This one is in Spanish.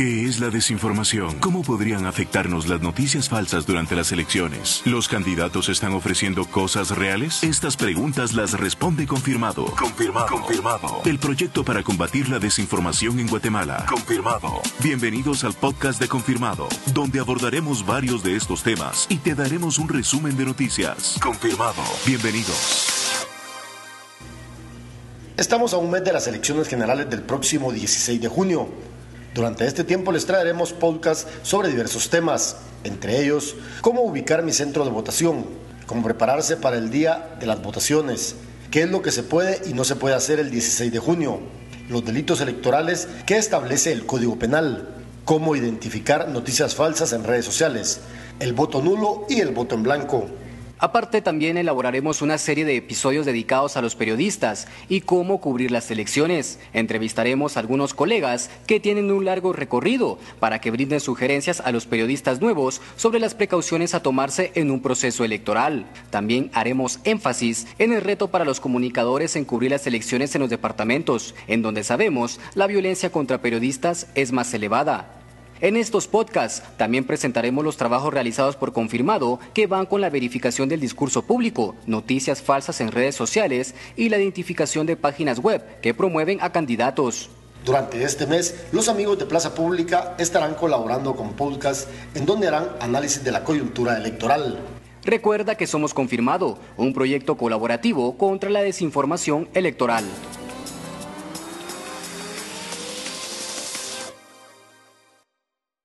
¿Qué es la desinformación? ¿Cómo podrían afectarnos las noticias falsas durante las elecciones? ¿Los candidatos están ofreciendo cosas reales? Estas preguntas las responde Confirmado. Confirmado. Confirmado. El proyecto para combatir la desinformación en Guatemala. Confirmado. Bienvenidos al podcast de Confirmado, donde abordaremos varios de estos temas y te daremos un resumen de noticias. Confirmado. Bienvenidos. Estamos a un mes de las elecciones generales del próximo 16 de junio. Durante este tiempo les traeremos podcasts sobre diversos temas, entre ellos cómo ubicar mi centro de votación, cómo prepararse para el día de las votaciones, qué es lo que se puede y no se puede hacer el 16 de junio, los delitos electorales que establece el Código Penal, cómo identificar noticias falsas en redes sociales, el voto nulo y el voto en blanco. Aparte, también elaboraremos una serie de episodios dedicados a los periodistas y cómo cubrir las elecciones. Entrevistaremos a algunos colegas que tienen un largo recorrido para que brinden sugerencias a los periodistas nuevos sobre las precauciones a tomarse en un proceso electoral. También haremos énfasis en el reto para los comunicadores en cubrir las elecciones en los departamentos, en donde sabemos la violencia contra periodistas es más elevada. En estos podcasts también presentaremos los trabajos realizados por Confirmado que van con la verificación del discurso público, noticias falsas en redes sociales y la identificación de páginas web que promueven a candidatos. Durante este mes, los amigos de Plaza Pública estarán colaborando con podcasts en donde harán análisis de la coyuntura electoral. Recuerda que somos Confirmado, un proyecto colaborativo contra la desinformación electoral.